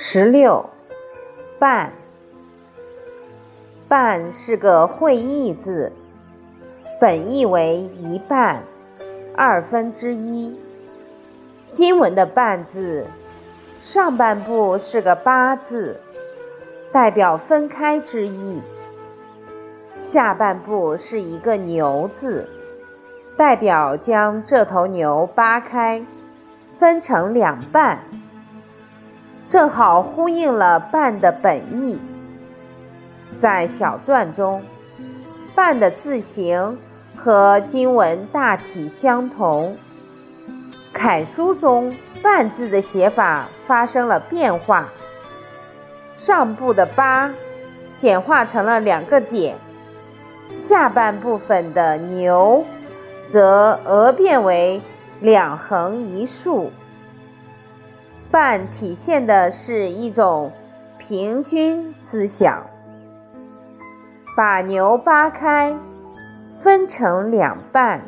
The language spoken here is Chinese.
十六，半，半是个会意字，本意为一半、二分之一。经文的半字，上半部是个八字，代表分开之意；下半部是一个牛字，代表将这头牛扒开，分成两半。正好呼应了“半”的本意。在小篆中，“半”的字形和经文大体相同。楷书中“半”字的写法发生了变化，上部的“八”简化成了两个点，下半部分的“牛”则讹变为两横一竖。半体现的是一种平均思想，把牛扒开，分成两半。